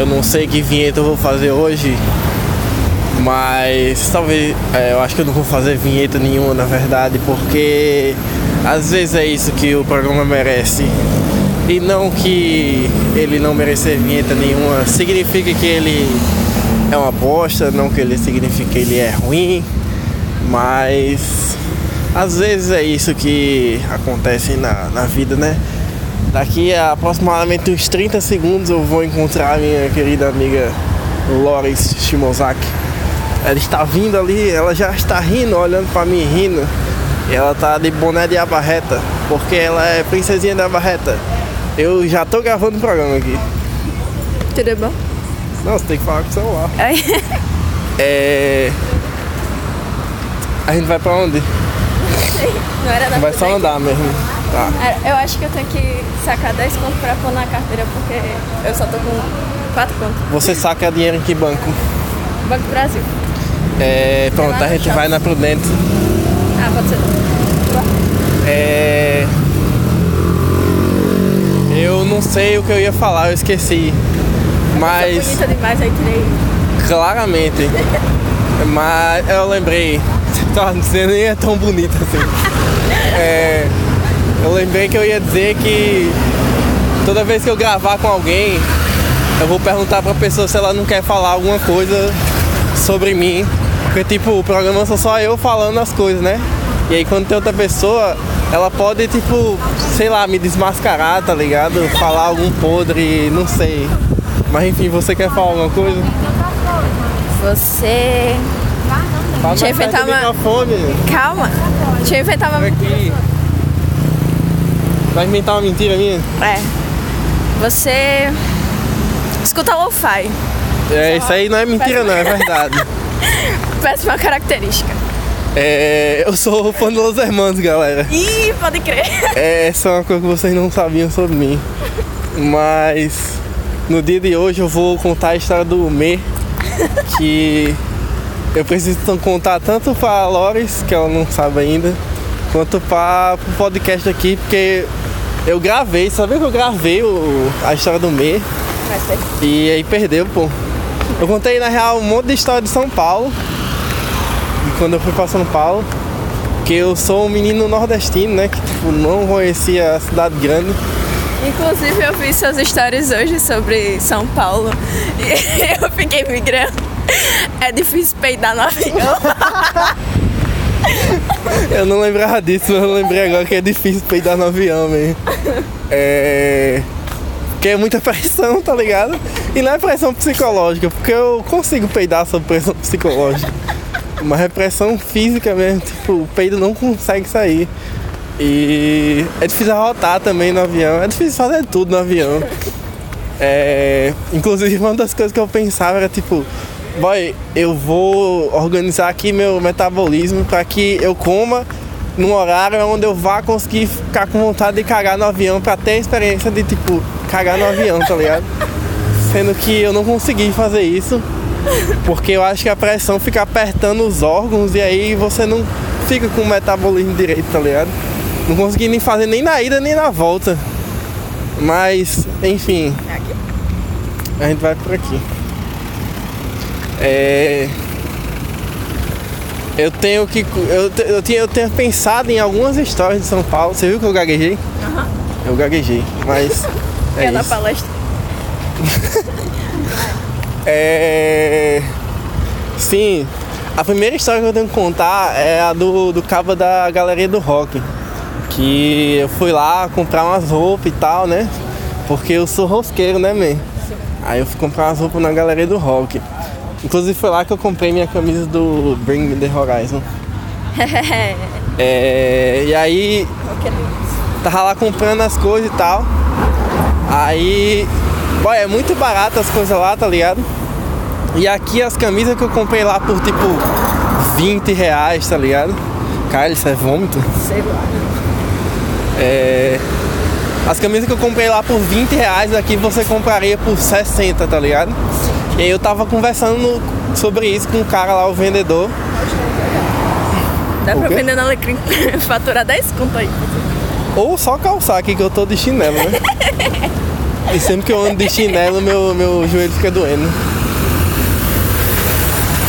Eu não sei que vinheta eu vou fazer hoje, mas talvez é, eu acho que eu não vou fazer vinheta nenhuma na verdade, porque às vezes é isso que o programa merece. E não que ele não merecer vinheta nenhuma significa que ele é uma bosta, não que ele significa que ele é ruim, mas às vezes é isso que acontece na, na vida, né? Daqui a aproximadamente uns 30 segundos eu vou encontrar minha querida amiga Loris Shimozaki. Ela está vindo ali, ela já está rindo, olhando para mim rindo. E ela tá de boné de abarreta, porque ela é princesinha da abarreta. Eu já tô gravando o programa aqui. Tudo bom? Não, você tem que falar com o celular. É. A gente vai pra onde? Não era Vai só andar mesmo. Tá. Eu acho que eu tenho que sacar 10 contos pra pôr na carteira, porque eu só tô com 4 contos. Você saca dinheiro em que banco? Banco do Brasil. É. Pronto, a gente shopping. vai na Prudente. Ah, pode ser. É. Eu não sei o que eu ia falar, eu esqueci. Sou Mas. bonita demais, aí tirei. Claramente. Mas eu lembrei. Você nem é tão bonita assim. É, eu lembrei que eu ia dizer que toda vez que eu gravar com alguém, eu vou perguntar pra pessoa se ela não quer falar alguma coisa sobre mim. Porque tipo, o programa sou só eu falando as coisas, né? E aí quando tem outra pessoa, ela pode, tipo, sei lá, me desmascarar, tá ligado? Falar algum podre, não sei. Mas enfim, você quer falar alguma coisa? Você. Fala Deixa eu inventar uma-. Calma. Deixa eu inventar uma. Aqui. Vai inventar uma mentira minha? É. Você. Escuta lo-fi. É, isso aí não é mentira não, é verdade. Péssima característica. É, eu sou fã dos Hermanos, galera. Ih, pode crer. É, essa é uma coisa que vocês não sabiam sobre mim. Mas no dia de hoje eu vou contar a história do Me, que eu preciso contar tanto pra Loris, que ela não sabe ainda, quanto para o podcast aqui, porque eu gravei, sabia que eu gravei o- a história do ser. e aí perdeu, pô. Eu contei na real um monte de história de São Paulo, de quando eu fui pra São Paulo. Porque eu sou um menino nordestino, né? Que tipo, não conhecia a cidade grande. Inclusive eu vi suas histórias hoje sobre São Paulo e eu fiquei migrando. É difícil peidar no avião. Eu não lembrava disso, mas eu lembrei agora que é difícil peidar no avião mesmo. É. Porque é muita pressão, tá ligado? E não é pressão psicológica, porque eu consigo peidar sob pressão psicológica. Mas é pressão física mesmo, tipo, o peido não consegue sair. E é difícil arrotar também no avião, é difícil fazer tudo no avião. É, inclusive uma das coisas que eu pensava era tipo, boy, eu vou organizar aqui meu metabolismo para que eu coma num horário onde eu vá conseguir ficar com vontade de cagar no avião para ter a experiência de tipo cagar no avião, tá ligado? Sendo que eu não consegui fazer isso porque eu acho que a pressão fica apertando os órgãos e aí você não fica com o metabolismo direito, tá ligado? Não consegui nem fazer nem na ida nem na volta. Mas, enfim, Aqui. a gente vai por aqui. É. Eu tenho que. Eu, eu, tinha, eu tenho pensado em algumas histórias de São Paulo. Você viu que eu gaguejei? Aham. Eu gaguejei, mas. É É na palestra. É. Sim. A primeira história que eu tenho que contar é a do, do cabo da Galeria do Rock. Que eu fui lá comprar umas roupas e tal, né? Porque eu sou rosqueiro, né, man? Aí eu fui comprar umas roupas na Galeria do Rock. Inclusive foi lá que eu comprei minha camisa do Bring Me The Horizon. É, e aí tava lá comprando as coisas e tal. Aí, boy, é muito barato as coisas lá, tá ligado? E aqui as camisas que eu comprei lá por tipo 20 reais, tá ligado? Cara, isso é vômito. Sei lá. É, as camisas que eu comprei lá por 20 reais aqui você compraria por 60, tá ligado? E aí eu tava conversando sobre isso com o cara lá, o vendedor. Dá O pra quê? vender no Alecrim. Faturar 10 conto aí. Ou só calçar aqui que eu tô de chinelo, né? E sempre que eu ando de chinelo, meu, meu joelho fica doendo.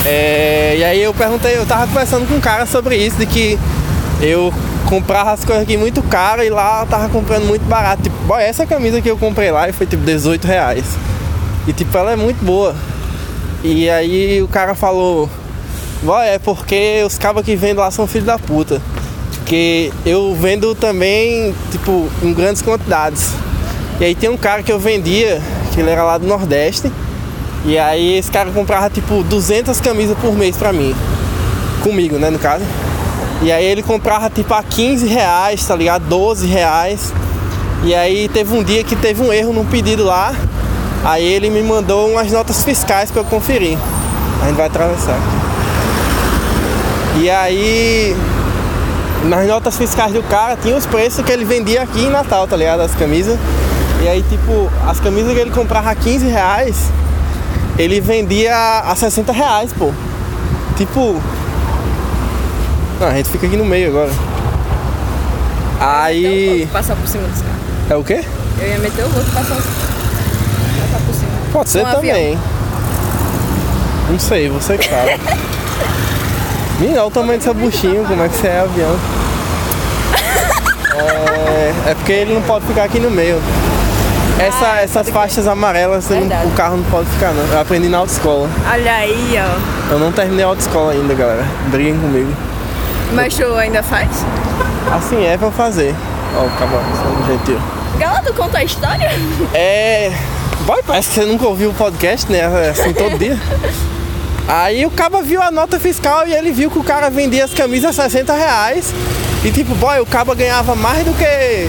É, e aí eu perguntei, eu tava conversando com um cara sobre isso, de que eu comprava as coisas aqui muito caro e lá eu tava comprando muito barato. Tipo, essa camisa que eu comprei lá foi tipo 18 reais. E tipo, ela é muito boa. E aí o cara falou, boy, é porque os cabos que vendem lá são filhos da puta. Porque eu vendo também, tipo, em grandes quantidades. E aí tem um cara que eu vendia, que ele era lá do Nordeste. E aí esse cara comprava tipo 200 camisas por mês pra mim. Comigo, né, no caso. E aí ele comprava tipo a 15 reais, tá ligado? 12 reais. E aí teve um dia que teve um erro no pedido lá. Aí ele me mandou umas notas fiscais pra eu conferir. A gente vai atravessar. E aí nas notas fiscais do cara tinha os preços que ele vendia aqui em Natal, tá ligado? As camisas. E aí tipo, as camisas que ele comprava a 15 reais, ele vendia a 60 reais, pô. Tipo. Não, a gente fica aqui no meio agora. Aí. Passar por cima dos caras. É o quê? Eu ia meter o louco e passar, passar por cima. Pode ser Um também. avião. Não sei, você que sabe. Menina, olha o tamanho dessa buchinho, como é que você é avião. É, é porque ele não pode ficar aqui no meio. Essa, Ah, essas faixas amarelas não- o carro não pode ficar não. Eu aprendi na autoescola. Olha aí, ó. Eu não terminei a autoescola ainda, galera. Briguem comigo. Mas tu ainda faz? Assim é pra fazer. Ó, o cavalo, um gentil. Gala, tu conta a história? É. Boy, parece que você nunca ouviu o podcast, né? Assim todo dia. Aí o cara viu a nota fiscal e ele viu que o cara vendia as camisas a 60 reais. E tipo, boy, o cara ganhava mais do que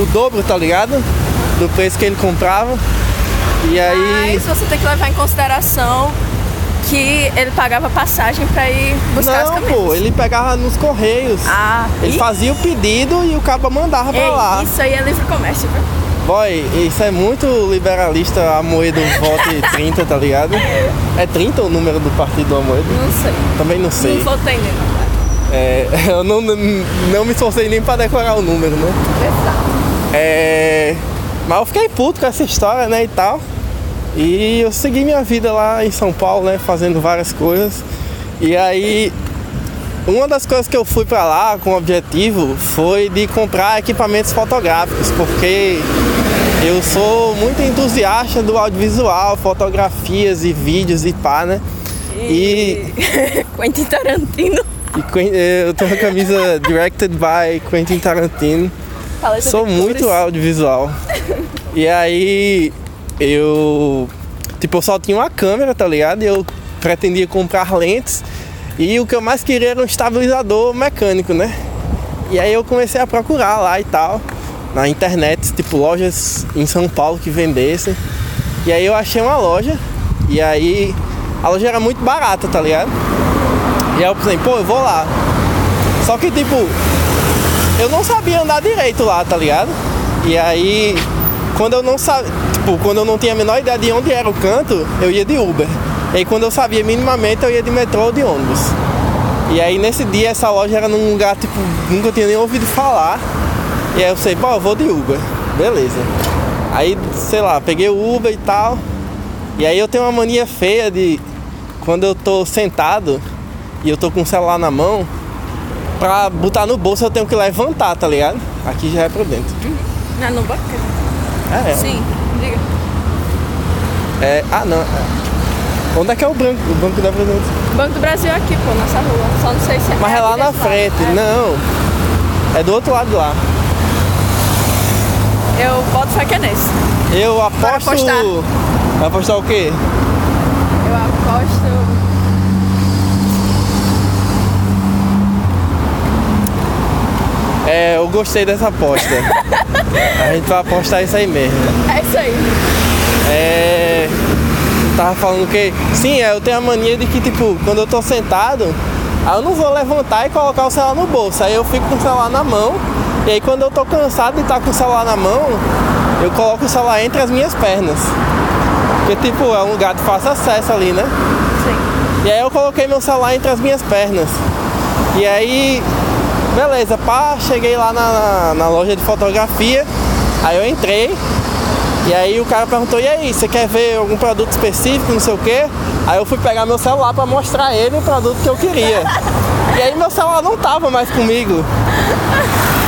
o dobro, tá ligado? Do preço que ele comprava. E aí. Mas você tem que levar em consideração que ele pagava passagem pra ir buscar Não, camisas. pô, ele pegava nos correios. Ah, Ele e- fazia o pedido e o cara mandava Ei, lá. Isso aí é livre comércio, viu? Boy, isso é muito liberalista, a Moedo vote 30, tá ligado? É 30 o número do partido Amoedo? Não sei. Também não sei. Não votei nele, não. É, eu não, não me esforcei nem pra decorar o número, né? Exato. É, mas eu fiquei puto com essa história, né, e tal. E eu segui minha vida lá em São Paulo, né, fazendo várias coisas. E aí, uma das coisas que eu fui pra lá com o objetivo foi de comprar equipamentos fotográficos, porque eu sou muito entusiasta do audiovisual, fotografias e vídeos e pá, né? E Quentin Tarantino. E eu tenho uma camisa directed by Quentin Tarantino. Paleta Sou muito cores. audiovisual. E aí eu tipo eu só tinha uma câmera, tá ligado? E eu pretendia comprar lentes. E o que eu mais queria era um estabilizador mecânico, né? E aí eu comecei a procurar lá e tal, na internet, tipo lojas em São Paulo que vendessem. E aí eu achei uma loja. E aí a loja era muito barata, tá ligado? E aí eu pensei, pô, eu vou lá. Só que tipo, eu não sabia andar direito lá, tá ligado? E aí, quando eu não sabia, tipo, quando eu não tinha a menor ideia de onde era o canto, eu ia de Uber. E aí, quando eu sabia minimamente, eu ia de metrô ou de ônibus. E aí, nesse dia, essa loja era num lugar, tipo, nunca tinha nem ouvido falar. E aí eu sei, pô, eu vou de Uber. Beleza. Aí, sei lá, peguei o Uber e tal. E aí eu tenho uma mania feia de quando eu tô sentado e eu tô com o celular na mão, pra botar no bolso eu tenho que levantar, tá ligado? Aqui já é pra dentro. Não, no banco? É, é. Sim, diga. É, ah, não. é. Onde é que é o banco? O banco da presidente? Banco do Brasil é aqui, pô, nessa rua. Só não sei se é. Mas é lá na frente. É. Não. É do outro lado lá. Eu boto fé que é nesse. Eu aposto. apostar. Vai apostar o quê? Eu aposto. É, eu gostei dessa aposta. A gente vai apostar isso aí mesmo. É aí. É. eu Tava falando que. Sim, é, eu tenho a mania de que, tipo, quando eu tô sentado, aí eu não vou levantar e colocar o celular no bolso. Aí eu fico com o celular na mão. E aí quando eu tô cansado de estar com o celular na mão, eu coloco o celular entre as minhas pernas. Porque tipo, é um lugar de fácil acesso ali, né? Sim. E aí eu coloquei meu celular entre as minhas pernas. E aí, beleza, pá, cheguei lá na, na, na loja de fotografia. Aí eu entrei. E aí o cara perguntou, e aí, você quer ver algum produto específico, não sei o quê? Aí eu fui pegar meu celular pra mostrar ele o produto que eu queria. E aí meu celular não tava mais comigo.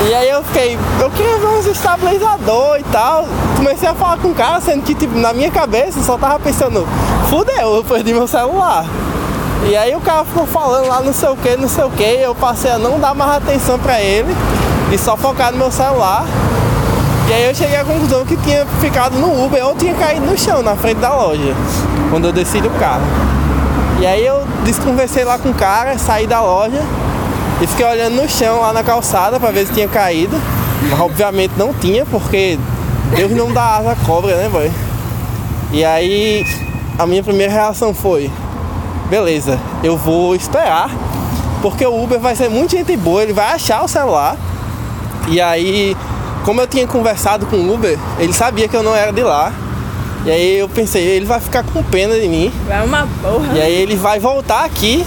E aí eu fiquei, eu queria ver uns estabilizador e tal. Comecei a falar com o cara, sendo que tipo, na minha cabeça só tava pensando, fudeu, eu perdi meu celular. E aí o cara ficou falando lá não sei o que, não sei o que, eu passei a não dar mais atenção pra ele e só focar no meu celular. E aí eu cheguei à conclusão que tinha ficado no Uber ou tinha caído no chão, na frente da loja, quando eu desci do carro. E aí eu desconversei lá com o cara, saí da loja e fiquei olhando no chão lá na calçada para ver se tinha caído. Mas obviamente não tinha, porque Deus não dá asa à cobra, né, boy? E aí a minha primeira reação foi, beleza, eu vou esperar, porque o Uber vai ser muito gente boa, ele vai achar o celular. E aí, como eu tinha conversado com o Uber, ele sabia que eu não era de lá. E aí eu pensei, ele vai ficar com pena de mim. Vai uma porra. E aí ele vai voltar aqui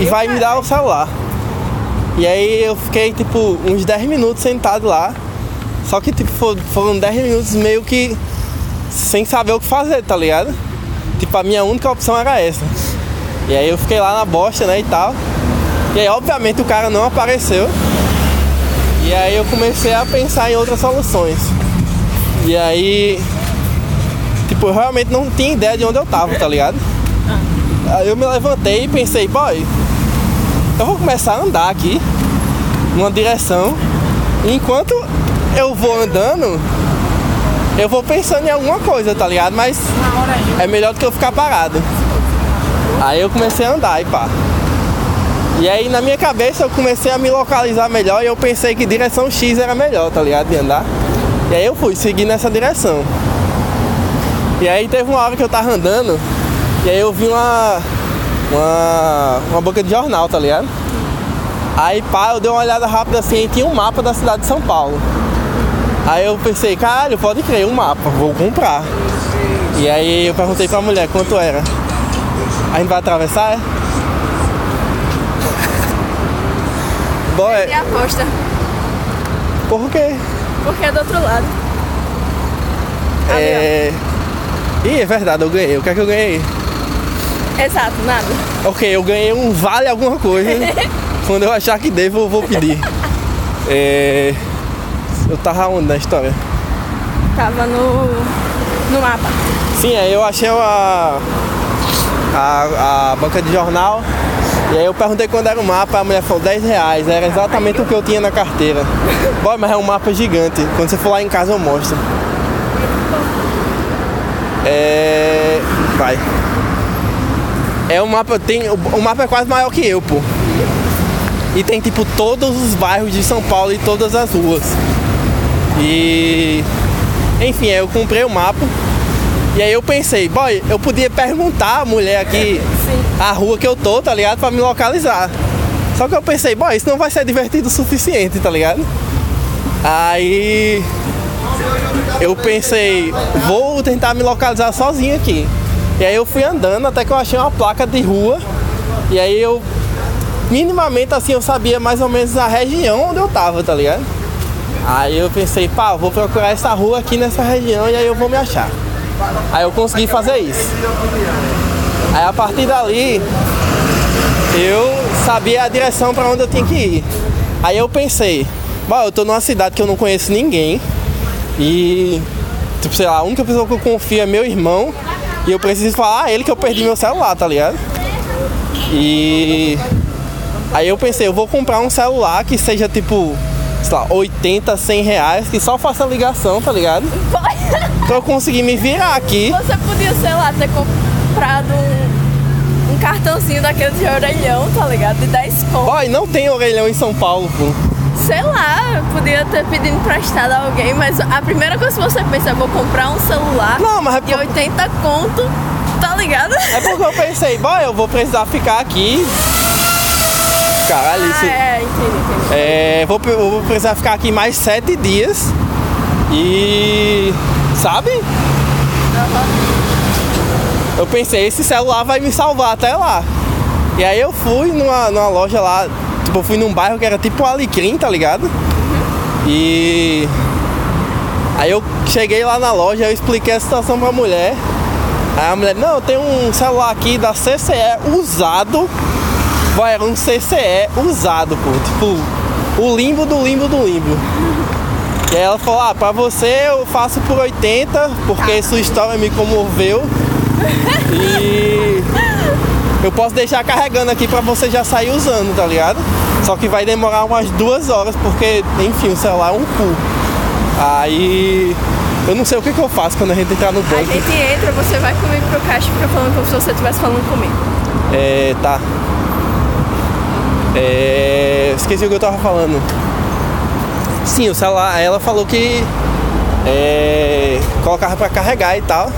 e, vai me dar o celular. E aí eu fiquei tipo uns 10 minutos sentado lá. Só que tipo foram 10 minutos meio que sem saber o que fazer, tá ligado? Tipo, a minha única opção era essa. E aí eu fiquei lá na bosta, né, e tal. E aí obviamente o cara não apareceu. E aí eu comecei a pensar em outras soluções. E aí Tipo, eu realmente não tinha ideia de onde eu tava, tá ligado? Aí eu me levantei e pensei, boy, eu vou começar a andar aqui numa direção. E enquanto eu vou andando, eu vou pensando em alguma coisa, tá ligado? Mas é melhor do que eu ficar parado. Aí eu comecei a andar e pá. E aí na minha cabeça eu comecei a me localizar melhor e eu pensei que direção X era melhor, tá ligado? De andar. E aí eu fui seguir nessa direção. E aí teve uma hora que eu tava andando e aí eu vi uma. Uma, uma banca de jornal, tá ligado? Aí pá, eu dei uma olhada rápida assim e tinha um mapa da cidade de São Paulo. Aí eu pensei, caralho, pode crer, um mapa, vou comprar. E aí eu perguntei pra mulher quanto era. A gente vai atravessar, é? Boy. E aposta. Por quê? Porque é do outro lado. É. Ih, é verdade, eu ganhei. O que é que eu ganhei? Exato, nada. Ok, eu ganhei um vale alguma coisa. Quando eu achar que devo, eu vou pedir. É... Eu tava onde na história? Tava no, no mapa. Sim, aí eu achei a, a, a banca de jornal. E aí eu perguntei quando era o mapa, a mulher falou 10 reais. Era exatamente o que eu tinha na carteira. Bom, mas é um mapa gigante. Quando você for lá em casa eu mostro. É. Vai. É um mapa. Tem, o mapa é quase maior que eu, pô. E tem tipo todos os bairros de São Paulo e todas as ruas. E. Enfim, eu comprei o mapa. E aí eu pensei, boy, eu podia perguntar a mulher aqui Sim. a rua que eu tô, tá ligado? Pra me localizar. Só que eu pensei, boy, isso não vai ser divertido o suficiente, tá ligado? Aí eu pensei, vou tentar me localizar sozinho aqui. E aí eu fui andando até que eu achei uma placa de rua. E aí eu, minimamente assim, eu sabia mais ou menos a região onde eu tava, tá ligado? Aí eu pensei, pá, vou procurar essa rua aqui nessa região e aí eu vou me achar. Aí eu consegui fazer isso. Aí a partir dali, eu sabia a direção para onde eu tinha que ir. Aí eu pensei, bom, eu tô numa cidade que eu não conheço ninguém. E, tipo, sei lá, a única pessoa que eu confio é meu irmão. E eu preciso falar a ele que eu perdi meu celular, tá ligado? E. Aí eu pensei, eu vou comprar um celular que seja tipo, sei lá, 80, 100 reais, que só faça ligação, tá ligado? Então eu consegui me virar aqui. Você podia, sei lá, ter comprado um, um cartãozinho daquele de orelhão, tá ligado? De 10 conto. Boy, não tem orelhão em São Paulo, pô sei lá, podia ter pedido emprestado a alguém, mas a primeira coisa que você pensa é vou comprar um celular não, mas é de 80 conto, tá ligado? É porque eu pensei, bom, eu vou precisar ficar aqui. Caralho, isso. Ah, é, entendi, entendi. É, vou, vou precisar ficar aqui mais sete dias. E. Sabe? Uhum. Eu pensei, esse celular vai me salvar até lá. E aí eu fui numa, numa loja lá Tipo, eu fui num bairro que era tipo Alecrim, tá ligado? E. Aí eu cheguei lá na loja, eu expliquei a situação pra mulher. Aí a mulher, não, tem um celular aqui da CCE usado. Vai, era um CCE usado, pô. Tipo, o limbo do limbo do limbo. E aí ela falou, ah, pra você eu faço por 80, porque sua história me comoveu. E eu posso deixar carregando aqui pra você já sair usando, tá ligado? Só que vai demorar umas duas horas, porque, enfim, o celular é um cu. Aí eu não sei o que, que eu faço quando a gente entrar no A banco. gente entra, você vai comigo pro caixa e fica falando como se você estivesse falando comigo. É, tá. É, esqueci o que eu tava falando. Sim, o celular, ela falou que é, colocava pra carregar e tal,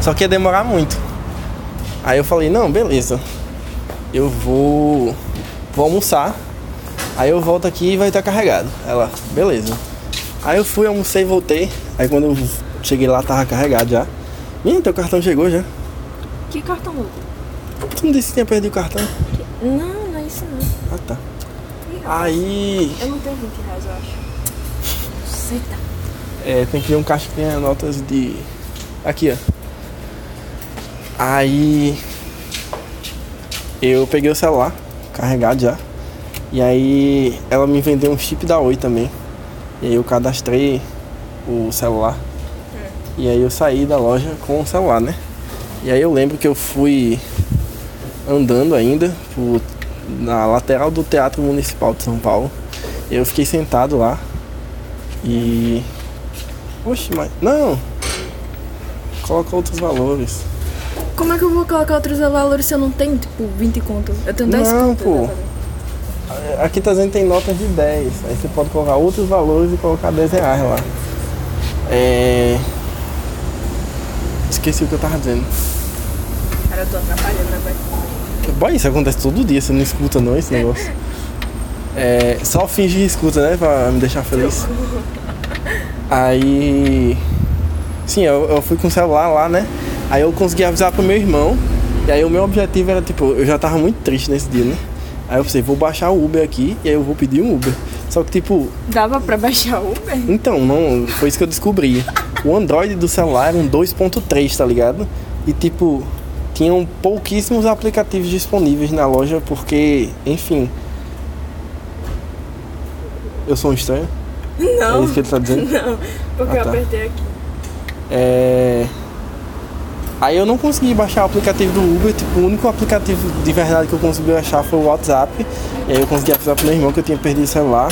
só que ia demorar muito. Aí eu falei, não, beleza. Eu vou, vou almoçar. Aí eu volto aqui e vai estar carregado. Ela, beleza. Aí eu fui, almocei e voltei. Aí quando eu cheguei lá tava carregado já. Ih, teu cartão chegou já. Que cartão? Tu não disse que tinha perdido o cartão? Não, não é isso não. Ah tá. Aí Eu não tenho 20 reais, eu acho. Tá. É, tem que ver um caixa que tenha notas de. Aqui, ó. Aí. Eu peguei o celular, carregado já. E aí ela me vendeu um chip da Oi também. E aí eu cadastrei o celular. E aí eu saí da loja com o celular, né? E aí eu lembro que eu fui andando ainda por- na lateral do Teatro Municipal de São Paulo. Eu fiquei sentado lá. E Oxe, mas. Não! Coloca outros valores. Como é que eu vou colocar outros valores se eu não tenho, tipo, 20 conto? Eu tenho 10 Não, pô. Aqui tá dizendo que tem notas de 10. Aí você pode colocar outros valores e colocar 10 reais lá. É. Esqueci o que eu tava dizendo. Cara, eu tô atrapalhando, né, velho? Boy, isso acontece todo dia, você não escuta não esse negócio. É, só finge que escuta, né? Pra me deixar feliz. Aí. Sim, eu, eu fui com o celular lá, né? Aí eu consegui avisar pro meu irmão. E aí o meu objetivo era, tipo, eu já tava muito triste nesse dia, né? Aí eu pensei, vou baixar o Uber aqui e aí eu vou pedir um Uber. Só que, tipo, Dava pra baixar o Uber? então, não, foi isso que eu descobri. O Android do celular era um 2.3, tá ligado? E tipo, tinham pouquíssimos aplicativos disponíveis na loja porque, enfim. Eu sou um estranho? Não. É isso que ele tá dizendo? Não, porque Ah, eu tá. apertei aqui. É. Aí eu não consegui baixar o aplicativo do Uber, tipo, o único aplicativo de verdade que eu consegui achar foi o WhatsApp. E aí eu consegui avisar pro meu irmão que eu tinha perdido o celular.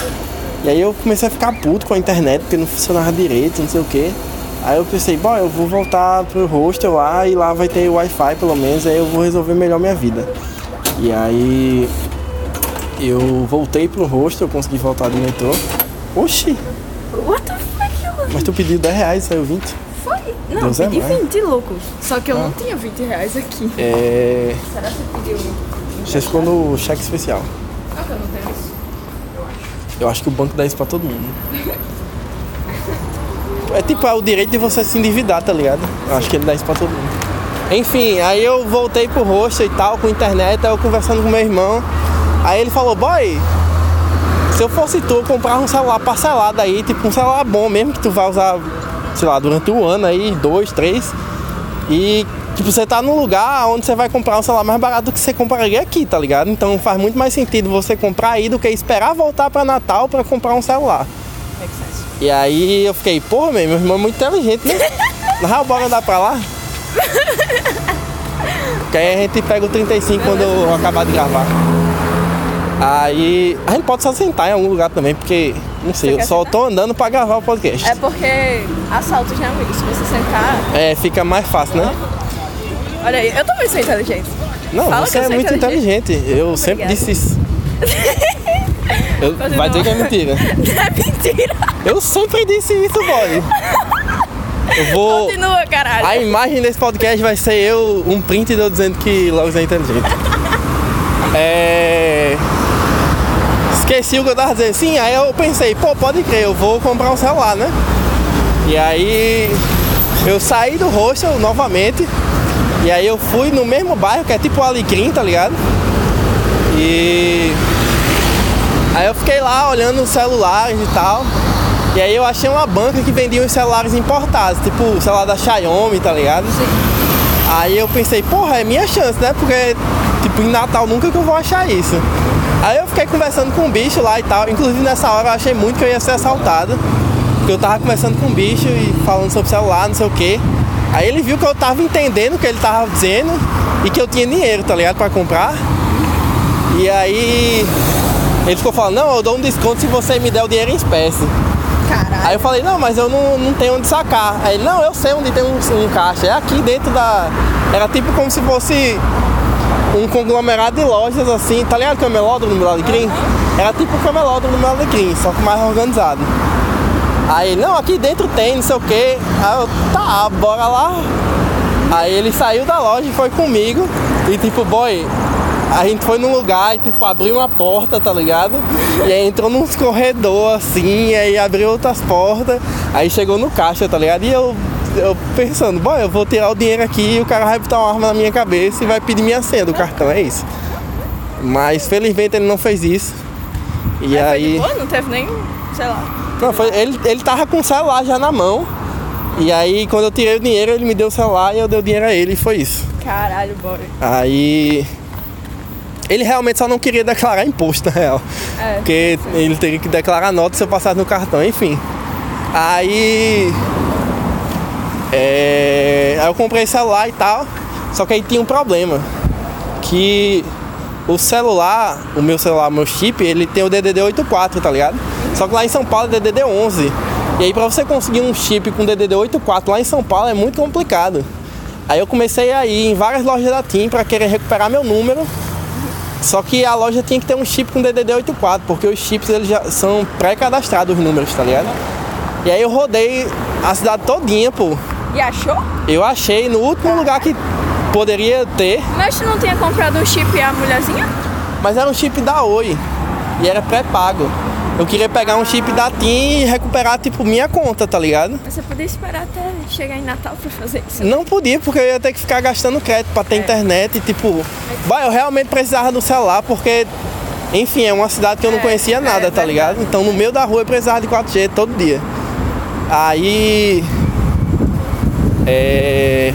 E aí eu comecei a ficar puto com a internet, porque não funcionava direito, não sei o que. Aí eu pensei, bom, eu vou voltar pro hostel lá e lá vai ter Wi-Fi pelo menos, aí eu vou resolver melhor minha vida. E aí eu voltei pro hostel, eu consegui voltar de metrô. Oxi, What the fuck? eu- mas tu pediu 10 reais, saiu 20. Foi? Não, Deus é pedi mais. 20, louco. Só que eu não tinha 20 reais aqui. É. Será que você pediu 20? Você ficou no cheque especial. Ah, que eu não tenho isso. Eu acho que o banco dá isso pra todo mundo. É tipo, é o direito de você se endividar, tá ligado? Eu acho que ele dá isso pra todo mundo. Enfim, aí eu voltei pro rosto e tal, com internet, aí eu conversando com meu irmão. Aí ele falou, boy, se eu fosse tu, eu comprava um celular parcelado aí, tipo um celular bom mesmo, que tu vai usar, sei lá, durante um ano aí, dois, três. E tipo, você tá num lugar onde você vai comprar um celular mais barato do que você compraria aqui, tá ligado? Então faz muito mais sentido você comprar aí do que esperar voltar pra Natal pra comprar um celular. Make sense. E aí eu fiquei, porra, meu, meu irmão é muito inteligente, né? Na real, bora andar pra lá? Que aí a gente pega o 35 quando eu acabar de gravar. Aí a gente pode só sentar em algum lugar também, porque, não sei, eu só sentar? tô andando pra gravar o podcast. É porque assaltos, né, amigo? Se você sentar. É, fica mais fácil, né? Olha aí, eu também sou inteligente. Não, Fala você é muito inteligente. inteligente. Eu sempre Obrigada. disse isso. Eu- vai dizer que é mentira. Não é mentira. Eu sempre disse isso, boy. Eu vou. Continua, caralho. A imagem desse podcast vai ser eu, um print de eu dizendo que Logos é inteligente. É. Esqueci o que eu tava dizendo. Sim, aí eu pensei, pô, pode crer, eu vou comprar um celular, né? E aí eu saí do hostel novamente. E aí eu fui no mesmo bairro, que é tipo o Alecrim, tá ligado? E aí eu fiquei lá olhando os celulares e tal. E aí eu achei uma banca que vendia uns celulares importados, tipo o celular da Xiaomi, tá ligado? Sim. Aí eu pensei, porra, é minha chance, né? Porque, tipo, em Natal nunca que eu vou achar isso. Aí eu fiquei conversando com o bicho lá e tal. Inclusive nessa hora eu achei muito que eu ia ser assaltado. Porque eu tava conversando com o bicho e falando sobre celular, não sei o que. Aí ele viu que eu tava entendendo o que ele tava dizendo e que eu tinha dinheiro, tá ligado? Pra comprar. E aí ele ficou falando, não, eu dou um desconto se você me der o dinheiro em espécie. Caralho. Aí eu falei, não, mas eu não, não tenho onde sacar. Aí ele, não, eu sei onde tem um, um caixa. É aqui dentro da. Era tipo como se fosse um conglomerado de lojas assim, tá ligado? Camelódromo no Alecrim? Era tipo o camelódromo no Alecrim, só que mais organizado. Aí ele, não, aqui dentro tem, não sei o que. Aí eu, tá, bora lá. Aí ele saiu da loja e foi comigo. E tipo, boy, a gente foi num lugar e tipo, abriu uma porta, tá ligado? E aí entrou nos corredores assim, aí abriu outras portas, aí chegou no caixa, tá ligado? E eu, eu pensando, bom, eu vou tirar o dinheiro aqui e o cara vai botar uma arma na minha cabeça e vai pedir minha senha do cartão, é isso. Mas felizmente ele não fez isso. E Aí boa, não teve nem, sei lá. Não, foi, ele, ele tava com o celular já na mão. E aí quando eu tirei o dinheiro, ele me deu o celular e eu dei o dinheiro a ele e foi isso. Caralho, boy. Aí. Ele realmente só não queria declarar imposto, na real. É. Porque ele teria que declarar nota se eu passasse no cartão, enfim. Aí. É, aí eu comprei celular e tal. Só que aí tinha um problema. Que o celular, o meu celular, o meu chip, ele tem o DDD 84, tá ligado? Só que lá em São Paulo é DDD 11. E aí pra você conseguir um chip com DDD 84 lá em São Paulo é muito complicado. Aí eu comecei a ir em várias lojas da TIM pra querer recuperar meu número. Só que a loja tinha que ter um chip com DDD 84, porque os chips eles já são pré-cadastrados os números, tá ligado? E aí eu rodei a cidade todinha, pô. E achou? Eu achei no último lugar que poderia ter, Mas tu não tinha comprado um chip e a mulherzinha? mas era um chip da Oi. E era pré-pago. Eu queria pegar um chip da TIM e recuperar, tipo, minha conta, tá ligado? Mas Você podia esperar até chegar em Natal pra fazer isso. Não podia, porque eu ia ter que ficar gastando crédito pra ter internet e tipo. Bah, eu realmente precisava do celular porque, enfim, é uma cidade que eu não É, conhecia é nada, tá verdade. ligado? Então no meio da rua eu precisava de 4G todo dia. Aí. É.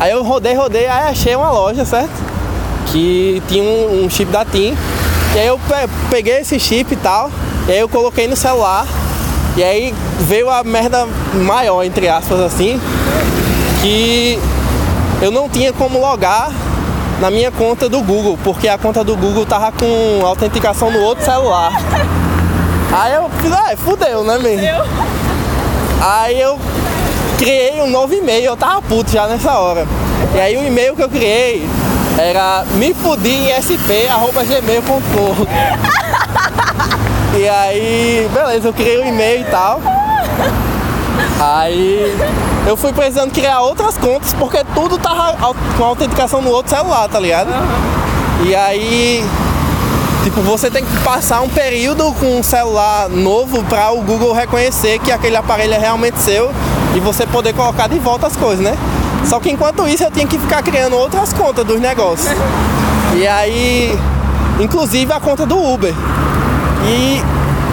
Aí eu rodei, rodei, aí achei uma loja, certo? Que tinha um, um chip da TIM. E aí eu pe- peguei esse chip e tal, e aí eu coloquei no celular. E aí veio a merda maior, entre aspas, assim, que eu não tinha como logar na minha conta do Google, porque a conta do Google tava com autenticação no outro celular. Aí eu fiz, ah, fudeu, né, mesmo? Aí eu criei um novo e-mail, eu tava puto já nessa hora. E aí o e-mail que eu criei era mefudimsp.gmail.com E aí, beleza, eu criei o e-mail e tal. Aí eu fui precisando criar outras contas porque tudo tava com autenticação no outro celular, tá ligado? E aí, tipo, você tem que passar um período com um celular novo para o Google reconhecer que aquele aparelho é realmente seu e você poder colocar de volta as coisas, né? Só que enquanto isso eu tinha que ficar criando outras contas dos negócios. E aí, inclusive a conta do Uber. E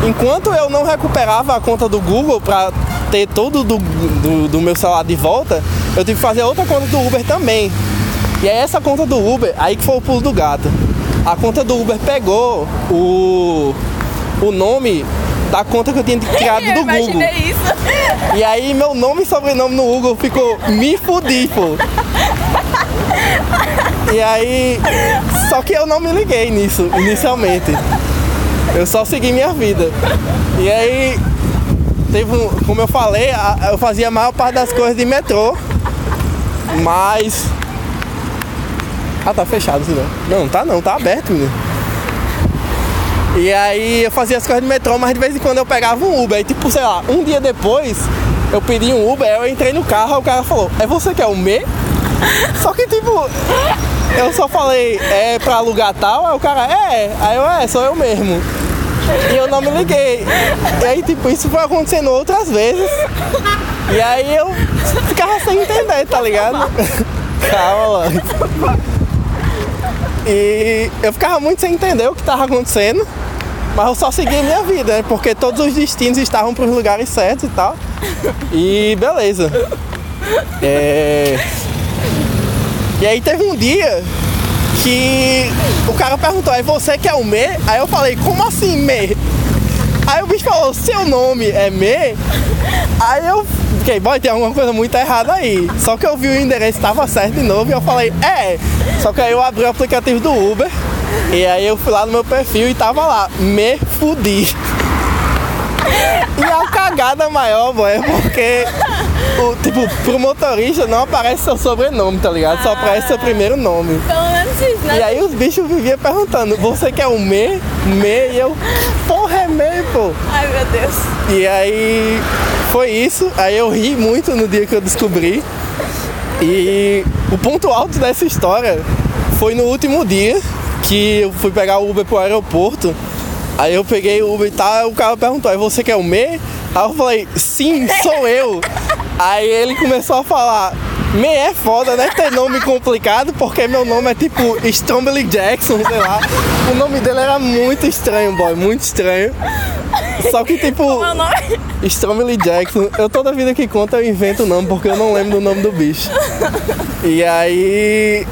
enquanto eu não recuperava a conta do Google para ter tudo do, do, do meu celular de volta, eu tive que fazer outra conta do Uber também. E é essa conta do Uber, aí que foi o pulo do gato. A conta do Uber pegou o, o nome da conta que eu tinha criado Eu do Google. imaginei isso. E aí meu nome e sobrenome no Google ficou Me Fudi, pô. E aí. Só que eu não me liguei nisso inicialmente. Eu só segui minha vida. E aí. Teve um, como eu falei, a- eu fazia a maior parte das coisas de metrô. Mas. Ah, tá fechado, não. Não, tá não, tá aberto, menino. E aí eu fazia as coisas de metrô, mas de vez em quando eu pegava um Uber. Aí, tipo, sei lá, um dia depois eu pedi um Uber, eu entrei no carro, o cara falou, é você que é o Me? Só que tipo, eu só falei, é pra alugar tal, aí o cara, é, aí eu, é, sou eu mesmo. E eu não me liguei. E aí, tipo, isso foi acontecendo outras vezes. E aí eu ficava sem entender, tá ligado? Calma, lá. E eu ficava muito sem entender o que tava acontecendo. Mas eu só segui minha vida, né? Porque todos os destinos estavam pros lugares certos e tal. E beleza. É... E aí teve um dia que o cara perguntou, aí você quer o Me? Aí eu falei, como assim Me? Aí o bicho falou, seu nome é Me? Aí eu fiquei, boy, tem alguma coisa muito errada aí. Só que eu vi o endereço estava certo de novo e eu falei, é. Só que aí eu abri o aplicativo do Uber e aí eu fui lá no meu perfil e tava lá, me fudi. E a cagada maior, boy, é porque o, tipo, pro motorista não aparece seu sobrenome, tá ligado? Só aparece seu primeiro nome. Pelo menos isso, né? E aí os bichos viviam perguntando, você quer o me? Me? E eu, porra, é me, pô. Ai, meu Deus. E aí foi isso. Aí eu ri muito no dia que eu descobri. E o ponto alto dessa história foi no último dia que eu fui pegar o Uber pro aeroporto. Aí eu peguei o Uber e tal, o cara perguntou, aí você quer o Me? Aí eu falei, sim, sou eu. Aí ele começou a falar, Me é foda, né? Ter nome complicado, porque meu nome é tipo Strombly Jackson, sei lá. O nome dele era muito estranho, boy, muito estranho. Só que tipo. Qual é o nome? Stromily Jackson. Eu toda vida que conta eu invento o nome porque eu não lembro do nome do bicho. E aí.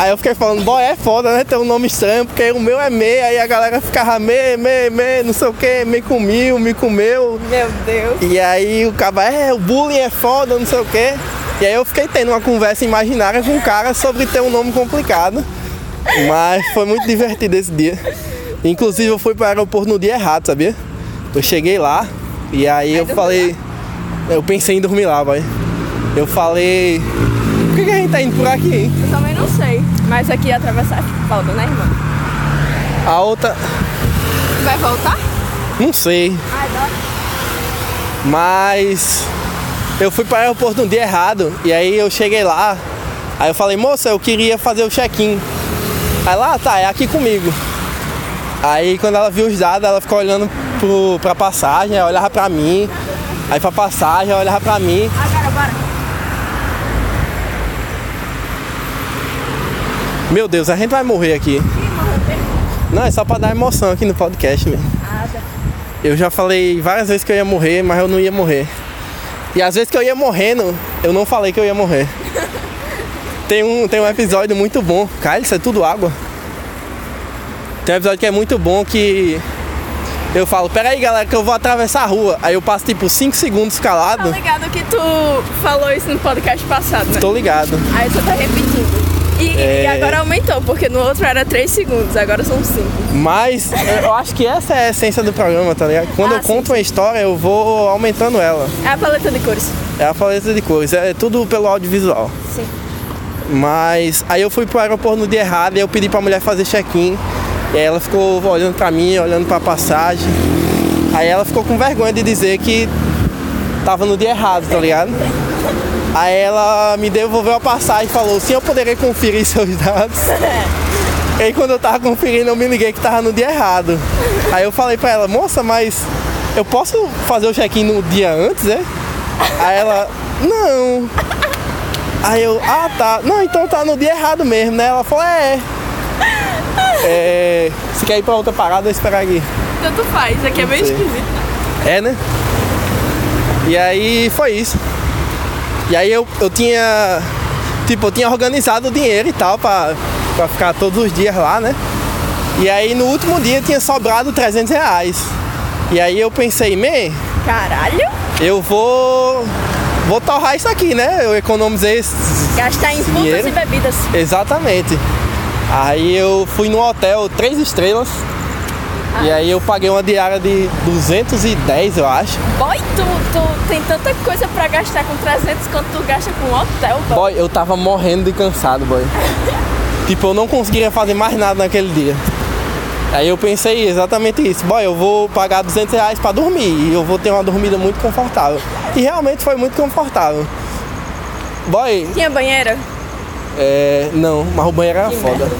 Aí eu fiquei falando, boy, é foda, né? Ter um nome estranho, porque o meu é me, aí a galera ficava me, me, me, não sei o que, me comiu, me comeu. Meu Deus. E aí o cara, é, o bullying é foda, não sei o que. E aí eu fiquei tendo uma conversa imaginária com o cara sobre ter um nome complicado. Mas foi muito divertido esse dia. Inclusive eu fui para o aeroporto no dia errado, sabia? Eu cheguei lá e aí eu falei. Eu pensei em dormir lá, vai. Eu falei. Por que, que a gente tá indo por aqui? Eu também não sei. Mas aqui atravessar falta, né, irmão? A outra. Vai voltar? Não sei. Ai. Mas eu fui para o aeroporto no dia errado e aí eu cheguei lá. Aí eu falei, moça, eu queria fazer o check-in. Aí lá, tá, é aqui comigo. Aí quando ela viu os dados, ela ficou olhando pro, pra passagem, aí olhava pra mim. Aí pra passagem, ela olhava pra mim. Agora, bora. Meu Deus, a gente vai morrer aqui. Não, é só pra dar emoção aqui no podcast mesmo. Tá. Eu já falei várias vezes que eu ia morrer, mas eu não ia morrer. E às vezes que eu ia morrendo, eu não falei que eu ia morrer. Tem um, tem um episódio muito bom. Cara, isso é tudo água. Tem um episódio que é muito bom que eu falo, peraí galera, que eu vou atravessar a rua. Aí eu passo tipo 5 segundos Tá calado. ligado que tu falou isso no podcast passado, né? Tô ligado. Aí você tá repetindo. E, e É. agora aumentou, porque no outro era 3 segundos, agora são 5. Mas eu acho que essa é a essência do programa, tá ligado? Quando Ah, eu sim, conto uma história, eu vou aumentando ela. É a paleta de cores. É a paleta de cores, é tudo pelo audiovisual. Sim. Mas aí eu fui pro aeroporto no dia errado e eu pedi pra mulher fazer check-in. E aí ela ficou olhando pra mim, olhando pra passagem. Aí ela ficou com vergonha de dizer que tava no dia errado, tá ligado? Aí ela me devolveu a passagem e falou, sim, eu poderia conferir seus dados. E aí quando eu tava conferindo, eu me liguei que tava no dia errado. Aí eu falei pra ela, moça, mas eu posso fazer o check-in no dia antes, é? Aí ela, não. Aí eu, ah tá, não, então tá no dia errado mesmo, né? Ela falou, é. É. Você quer ir pra outra parada ou esperar aqui? Tanto faz, aqui é bem Sei. esquisito. É, né? E aí foi isso. E aí eu, eu tinha. Tipo, eu tinha organizado o dinheiro e tal pra, pra ficar todos os dias lá, né? E aí no último dia tinha sobrado 300 reais. E aí eu pensei, me, Caralho! eu vou. Vou torrar isso aqui, né? Eu economizei esse Gastar em Dinheiro. e bebidas. Exatamente. Aí eu fui num hotel três estrelas. E aí eu paguei uma diária de 210, eu acho. Boy, tu, tu tem tanta coisa pra gastar com 300 quanto tu gasta com um hotel, boy. Boy, eu tava morrendo de cansado, boy. tipo, eu não conseguiria fazer mais nada naquele dia. Aí eu pensei exatamente isso. Boy, eu vou pagar 200 reais pra dormir e eu vou ter uma dormida muito confortável. E realmente foi muito confortável. Boy, Tinha banheira? é, não, mas o banheiro era Que foda. merda.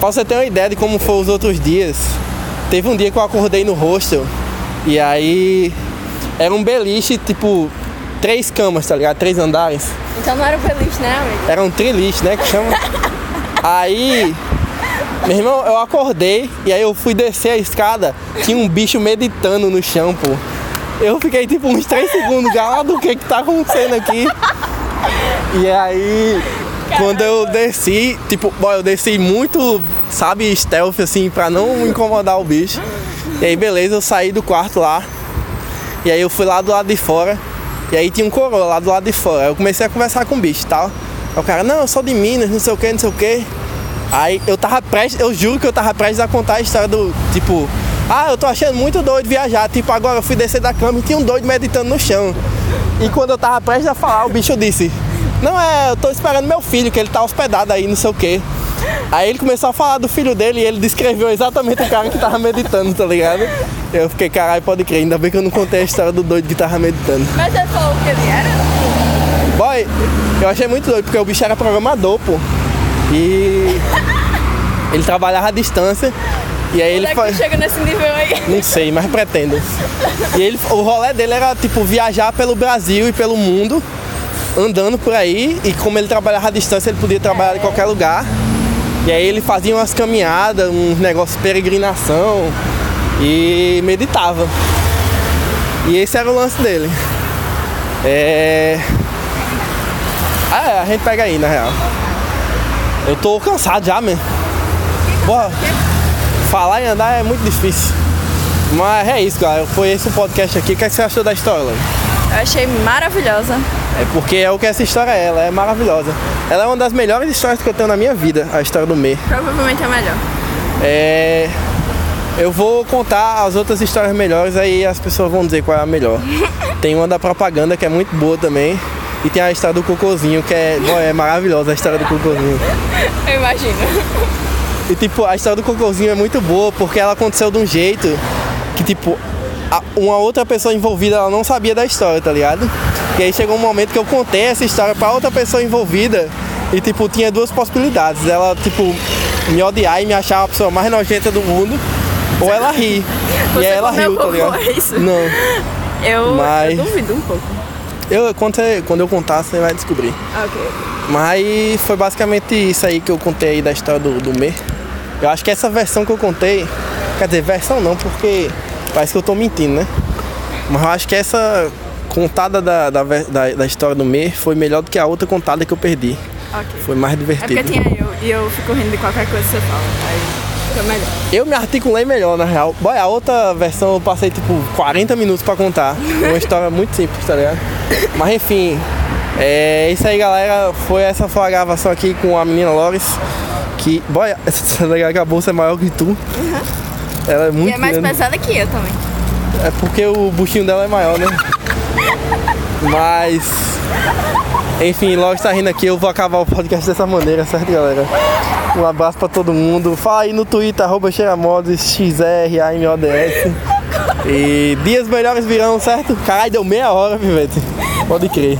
Pra você ter uma ideia de como foi os outros dias, teve um dia que eu acordei no hostel e aí era um beliche, tipo, três camas, tá ligado? Três andares. Então não era o feliz, né, amigo? Era um triliche, né? Que chama. Aí Meu irmão, eu acordei e aí eu fui descer a escada, tinha um bicho meditando no chão, pô. Eu fiquei tipo uns 3 segundos já lá do que que tá acontecendo aqui. E aí, quando eu desci, tipo, bom, eu desci muito, sabe, stealth assim, pra não incomodar o bicho. E aí, beleza, eu saí do quarto lá. E aí eu fui lá do lado de fora. E aí tinha um coroa lá do lado de fora. Aí eu comecei a conversar com o bicho e tal. Aí o cara, não, eu sou de Minas, não sei o que, não sei o que. Aí eu tava prestes, eu juro que eu tava prestes a contar a história do, tipo, ah, eu tô achando muito doido viajar. Tipo, agora eu fui descer da cama e tinha um doido meditando no chão. E quando eu tava prestes a falar, o bicho disse, não é, eu tô esperando meu filho, que ele tá hospedado aí, não sei o que. Aí ele começou a falar do filho dele e ele descreveu exatamente o cara que tava meditando, tá ligado? Eu fiquei, caralho, pode crer, ainda bem que eu não contei a história do doido que tava meditando. Mas você falou que ele era? Boy, eu achei muito doido, porque o bicho era programador, pô. E ele trabalhava à distância. E aí ele Como é que faz. chega nesse nível aí? Não sei, mas pretendo. E ele, o rolê dele era tipo viajar pelo Brasil e pelo mundo, andando por aí. E como ele trabalhava à distância, ele podia trabalhar em qualquer lugar. E aí ele fazia umas caminhadas, uns negócios de peregrinação e meditava. E esse era o lance dele. É. Ah, é, a gente pega aí, na real. Eu tô cansado já, mesmo. Bora. Falar e andar é muito difícil. Mas é isso, galera. Foi esse o podcast aqui. O que, é você achou da história? Eu achei maravilhosa. É porque é o que essa história é, ela é maravilhosa. Ela é uma das melhores histórias que eu tenho na minha vida, a história do Mê. Provavelmente é melhor. É. Eu vou contar as outras histórias melhores, aí as pessoas vão dizer qual é a melhor. Tem uma da propaganda que é muito boa também. E tem a história do cocôzinho, que é, bom, é maravilhosa a história do cocôzinho. Eu imagino. E tipo, a história do cocôzinho é muito boa porque ela aconteceu de um jeito que tipo, a- uma outra pessoa envolvida ela não sabia da história, tá ligado? E aí chegou um momento que eu contei essa história pra outra pessoa envolvida e tipo, tinha duas possibilidades. Ela, tipo, me odiar e me achar a pessoa mais nojenta do mundo, ou ela rir. Você e aí ela riu, tá ligado? isso? Não. Eu, Mas- eu duvido um pouco. Eu, quando, você- quando eu contar, você vai descobrir. Ok. Mas foi basicamente isso aí que eu contei aí da história do, do Mê. Eu acho que essa versão que eu contei, quer dizer, versão não, porque parece que eu tô mentindo, né? Mas eu acho que essa contada da, da, da, da história do Mê foi melhor do que a outra contada que eu perdi. Ok. Foi mais É porque divertido. tinha eu e eu fico rindo de qualquer coisa que você fala. Aí fica melhor. Eu me articulei melhor, na real. Boy, a outra versão eu passei tipo 40 minutos pra contar. Uma história muito simples, tá ligado? Mas enfim, é isso aí, galera. Foi essa foi a gravação aqui com a menina Loris. Que, boy, essa legal que a bolsa é maior que tu. Ela é E muito é mais grande. pesada que eu também. É porque o buchinho dela é maior, né? Mas. Enfim, logo está rindo aqui, eu vou acabar o podcast dessa maneira, certo, galera? Um abraço pra todo mundo. Fala aí no Twitter, arroba Xeramods, XRAMODS. E dias melhores virão, certo? Caralho, deu meia hora, Vivete. Pode crer.